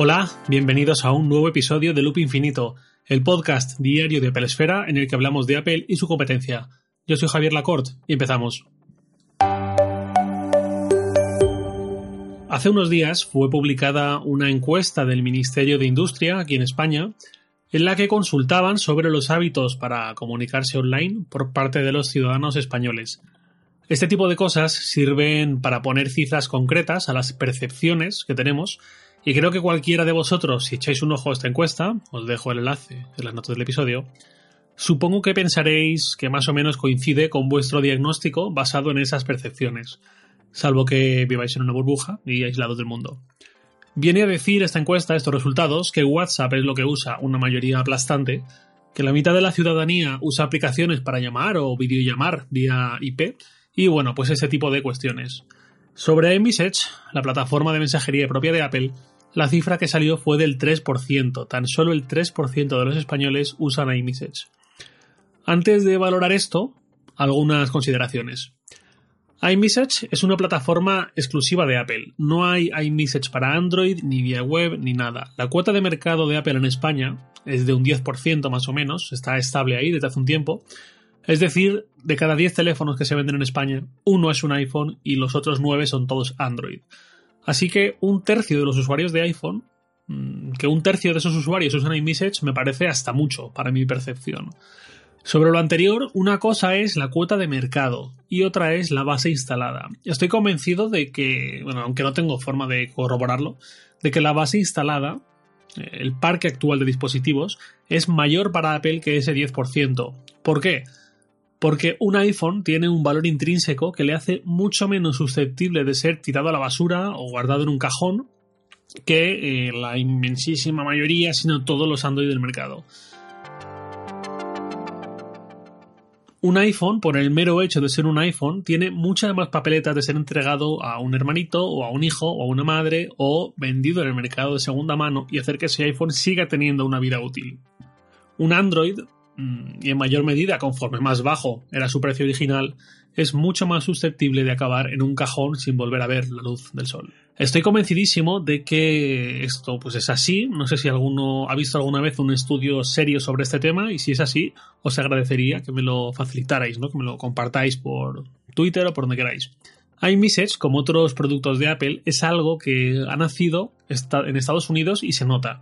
Hola, bienvenidos a un nuevo episodio de Loop Infinito, el podcast diario de Apple Esfera en el que hablamos de Apple y su competencia. Yo soy Javier Lacorte y empezamos. Hace unos días fue publicada una encuesta del Ministerio de Industria aquí en España en la que consultaban sobre los hábitos para comunicarse online por parte de los ciudadanos españoles. Este tipo de cosas sirven para poner cifras concretas a las percepciones que tenemos y creo que cualquiera de vosotros, si echáis un ojo a esta encuesta, os dejo el enlace en las notas del episodio, supongo que pensaréis que más o menos coincide con vuestro diagnóstico basado en esas percepciones, salvo que viváis en una burbuja y aislados del mundo. Viene a decir esta encuesta, estos resultados, que WhatsApp es lo que usa una mayoría aplastante, que la mitad de la ciudadanía usa aplicaciones para llamar o videollamar vía IP, y bueno, pues ese tipo de cuestiones. Sobre iMessage, la plataforma de mensajería propia de Apple, la cifra que salió fue del 3%, tan solo el 3% de los españoles usan iMessage. Antes de valorar esto, algunas consideraciones. iMessage es una plataforma exclusiva de Apple. No hay iMessage para Android, ni vía web, ni nada. La cuota de mercado de Apple en España es de un 10% más o menos, está estable ahí desde hace un tiempo, es decir, de cada 10 teléfonos que se venden en España, uno es un iPhone y los otros 9 son todos Android. Así que un tercio de los usuarios de iPhone, mm, que un tercio de esos usuarios usan iMessage, me parece hasta mucho para mi percepción. Sobre lo anterior, una cosa es la cuota de mercado y otra es la base instalada. Estoy convencido de que, bueno, aunque no tengo forma de corroborarlo, de que la base instalada, eh, el parque actual de dispositivos, es mayor para Apple que ese 10%. ¿Por qué? Porque un iPhone tiene un valor intrínseco que le hace mucho menos susceptible de ser tirado a la basura o guardado en un cajón que eh, la inmensísima mayoría, sino todos los Android del mercado. Un iPhone, por el mero hecho de ser un iPhone, tiene muchas más papeletas de ser entregado a un hermanito o a un hijo o a una madre o vendido en el mercado de segunda mano y hacer que ese iPhone siga teniendo una vida útil. Un Android y en mayor medida conforme más bajo era su precio original, es mucho más susceptible de acabar en un cajón sin volver a ver la luz del sol. Estoy convencidísimo de que esto pues es así. No sé si alguno ha visto alguna vez un estudio serio sobre este tema y si es así, os agradecería que me lo facilitarais, ¿no? que me lo compartáis por Twitter o por donde queráis. iMessage, como otros productos de Apple, es algo que ha nacido en Estados Unidos y se nota.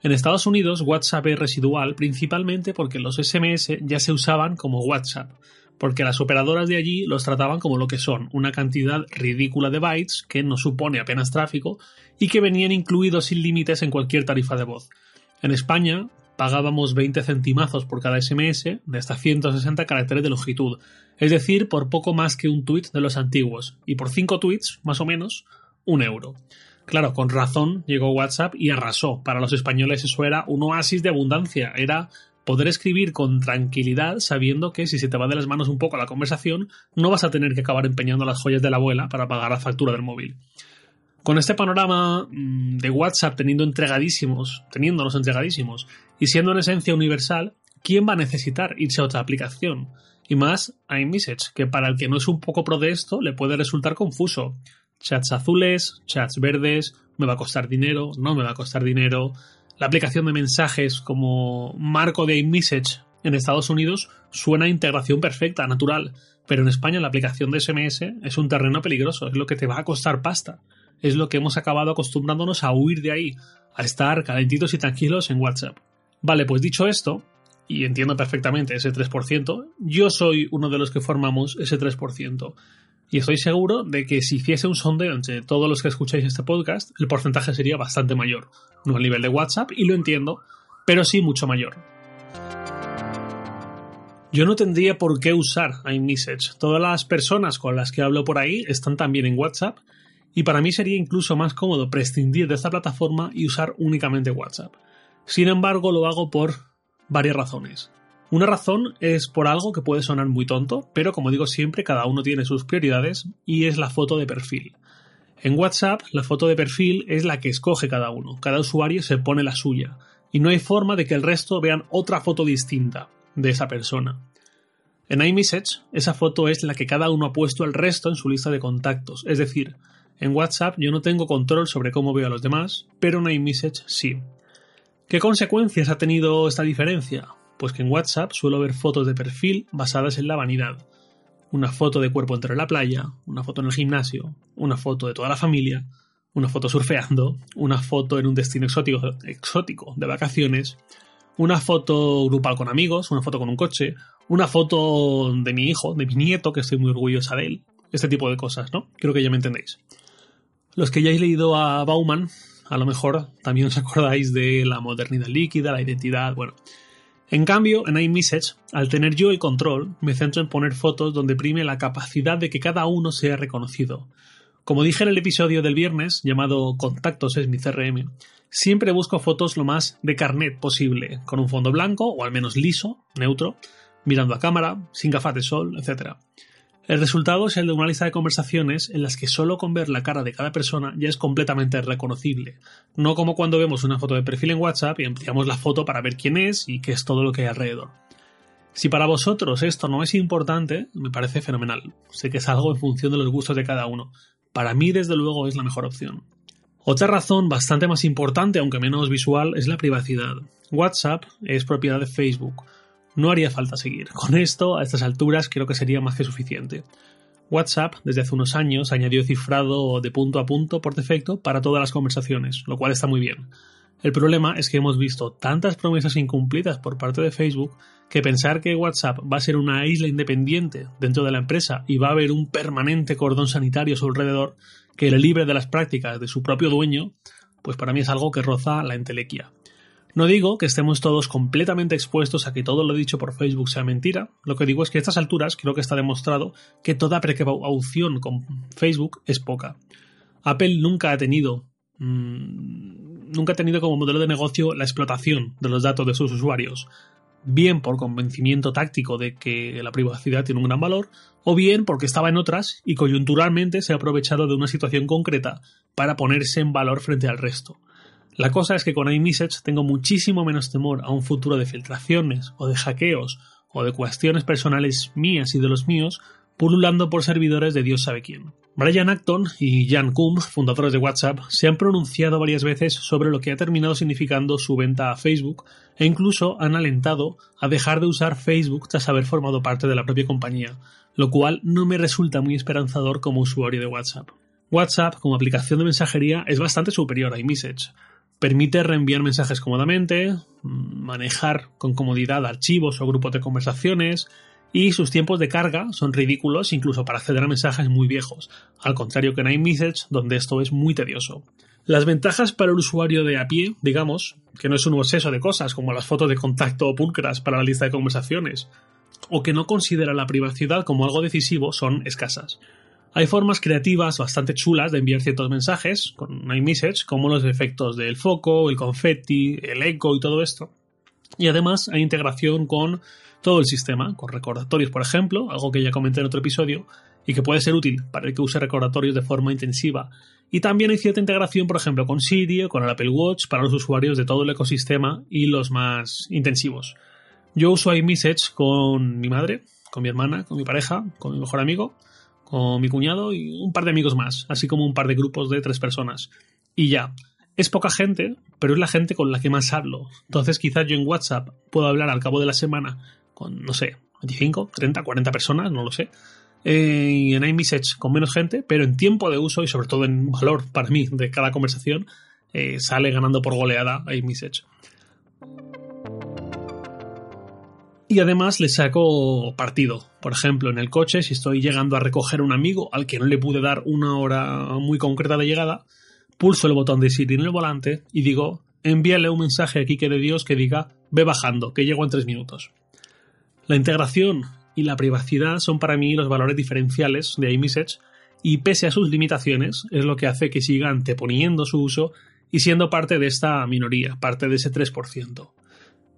En Estados Unidos WhatsApp es residual principalmente porque los SMS ya se usaban como WhatsApp, porque las operadoras de allí los trataban como lo que son, una cantidad ridícula de bytes que no supone apenas tráfico y que venían incluidos sin límites en cualquier tarifa de voz. En España pagábamos 20 centimazos por cada SMS de hasta 160 caracteres de longitud, es decir, por poco más que un tweet de los antiguos, y por 5 tweets, más o menos, un euro. Claro, con razón llegó WhatsApp y arrasó. Para los españoles eso era un oasis de abundancia. Era poder escribir con tranquilidad sabiendo que si se te va de las manos un poco la conversación, no vas a tener que acabar empeñando las joyas de la abuela para pagar la factura del móvil. Con este panorama mm, de WhatsApp teniendo entregadísimos, teniéndonos entregadísimos y siendo en esencia universal, ¿quién va a necesitar irse a otra aplicación? Y más iMessage, que para el que no es un poco pro de esto le puede resultar confuso chats azules, chats verdes, me va a costar dinero, no me va a costar dinero. La aplicación de mensajes como marco de iMessage en Estados Unidos suena a integración perfecta, natural, pero en España la aplicación de SMS es un terreno peligroso, es lo que te va a costar pasta. Es lo que hemos acabado acostumbrándonos a huir de ahí, a estar calentitos y tranquilos en WhatsApp. Vale, pues dicho esto, y entiendo perfectamente ese 3%, yo soy uno de los que formamos ese 3%. Y estoy seguro de que si hiciese un sondeo entre todos los que escucháis este podcast, el porcentaje sería bastante mayor. No al nivel de WhatsApp, y lo entiendo, pero sí mucho mayor. Yo no tendría por qué usar iMessage. Todas las personas con las que hablo por ahí están también en WhatsApp, y para mí sería incluso más cómodo prescindir de esta plataforma y usar únicamente WhatsApp. Sin embargo, lo hago por varias razones. Una razón es por algo que puede sonar muy tonto, pero como digo siempre, cada uno tiene sus prioridades y es la foto de perfil. En WhatsApp, la foto de perfil es la que escoge cada uno, cada usuario se pone la suya, y no hay forma de que el resto vean otra foto distinta de esa persona. En iMessage, esa foto es la que cada uno ha puesto al resto en su lista de contactos, es decir, En WhatsApp yo no tengo control sobre cómo veo a los demás, pero en iMessage sí. ¿Qué consecuencias ha tenido esta diferencia? Pues que en WhatsApp suelo ver fotos de perfil basadas en la vanidad. Una foto de cuerpo entre la playa, una foto en el gimnasio, una foto de toda la familia, una foto surfeando, una foto en un destino exótico, exótico de vacaciones, una foto grupal con amigos, una foto con un coche, una foto de mi hijo, de mi nieto, que estoy muy orgullosa de él. Este tipo de cosas, ¿no? Creo que ya me entendéis. Los que ya hayáis leído a Bauman, a lo mejor también os acordáis de la modernidad líquida, la identidad, bueno. En cambio, en iMessage, al tener yo el control, me centro en poner fotos donde prime la capacidad de que cada uno sea reconocido. Como dije en el episodio del viernes, llamado Contactos es mi CRM, siempre busco fotos lo más de carnet posible, con un fondo blanco o al menos liso, neutro, mirando a cámara, sin gafas de sol, etc. El resultado es el de una lista de conversaciones en las que solo con ver la cara de cada persona ya es completamente reconocible, no como cuando vemos una foto de perfil en WhatsApp y ampliamos la foto para ver quién es y qué es todo lo que hay alrededor. Si para vosotros esto no es importante, me parece fenomenal. Sé que es algo en función de los gustos de cada uno. Para mí, desde luego, es la mejor opción. Otra razón bastante más importante, aunque menos visual, es la privacidad. WhatsApp es propiedad de Facebook. No haría falta seguir. Con esto, a estas alturas, creo que sería más que suficiente. WhatsApp, desde hace unos años, añadió cifrado de punto a punto por defecto para todas las conversaciones, lo cual está muy bien. El problema es que hemos visto tantas promesas incumplidas por parte de Facebook que pensar que WhatsApp va a ser una isla independiente dentro de la empresa y va a haber un permanente cordón sanitario a su alrededor que le libre de las prácticas de su propio dueño, pues para mí es algo que roza la entelequia. No digo que estemos todos completamente expuestos a que todo lo dicho por Facebook sea mentira, lo que digo es que a estas alturas creo que está demostrado que toda precaución con Facebook es poca. Apple nunca ha tenido mmm, nunca ha tenido como modelo de negocio la explotación de los datos de sus usuarios, bien por convencimiento táctico de que la privacidad tiene un gran valor, o bien porque estaba en otras y coyunturalmente se ha aprovechado de una situación concreta para ponerse en valor frente al resto. La cosa es que con iMessage tengo muchísimo menos temor a un futuro de filtraciones o de hackeos o de cuestiones personales mías y de los míos pululando por servidores de Dios sabe quién. Brian Acton y Jan Koum, fundadores de WhatsApp, se han pronunciado varias veces sobre lo que ha terminado significando su venta a Facebook e incluso han alentado a dejar de usar Facebook tras haber formado parte de la propia compañía, lo cual no me resulta muy esperanzador como usuario de WhatsApp. WhatsApp como aplicación de mensajería es bastante superior a iMessage. Permite reenviar mensajes cómodamente, manejar con comodidad archivos o grupos de conversaciones, y sus tiempos de carga son ridículos incluso para acceder a mensajes muy viejos, al contrario que en iMessage, donde esto es muy tedioso. Las ventajas para el usuario de a pie, digamos, que no es un obseso de cosas como las fotos de contacto o pulcras para la lista de conversaciones, o que no considera la privacidad como algo decisivo, son escasas. Hay formas creativas bastante chulas de enviar ciertos mensajes con iMessage, como los efectos del foco, el confetti, el eco y todo esto. Y además hay integración con todo el sistema, con recordatorios, por ejemplo, algo que ya comenté en otro episodio, y que puede ser útil para el que use recordatorios de forma intensiva. Y también hay cierta integración, por ejemplo, con Siri o con el Apple Watch para los usuarios de todo el ecosistema y los más intensivos. Yo uso iMessage con mi madre, con mi hermana, con mi pareja, con mi mejor amigo, con mi cuñado y un par de amigos más, así como un par de grupos de tres personas. Y ya. Es poca gente, pero es la gente con la que más hablo. Entonces quizás yo en WhatsApp puedo hablar al cabo de la semana con, no sé, 25, 30, 40 personas, no lo sé. Eh, y en iMessage con menos gente, pero en tiempo de uso y sobre todo en valor para mí de cada conversación, eh, sale ganando por goleada iMessage. Y además le saco partido. Por ejemplo, en el coche, si estoy llegando a recoger a un amigo al que no le pude dar una hora muy concreta de llegada, pulso el botón de Siri en el volante y digo, envíale un mensaje aquí que de Dios que diga, ve bajando, que llego en tres minutos. La integración y la privacidad son para mí los valores diferenciales de iMessage y pese a sus limitaciones es lo que hace que siga anteponiendo su uso y siendo parte de esta minoría, parte de ese 3%.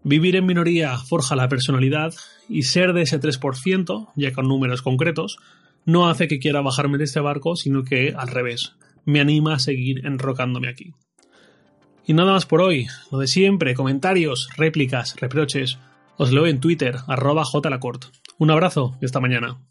Vivir en minoría forja la personalidad y ser de ese 3%, ya con números concretos, no hace que quiera bajarme de este barco, sino que al revés, me anima a seguir enrocándome aquí. Y nada más por hoy, lo de siempre, comentarios, réplicas, reproches, os leo en Twitter, arroba jlacort. Un abrazo y hasta mañana.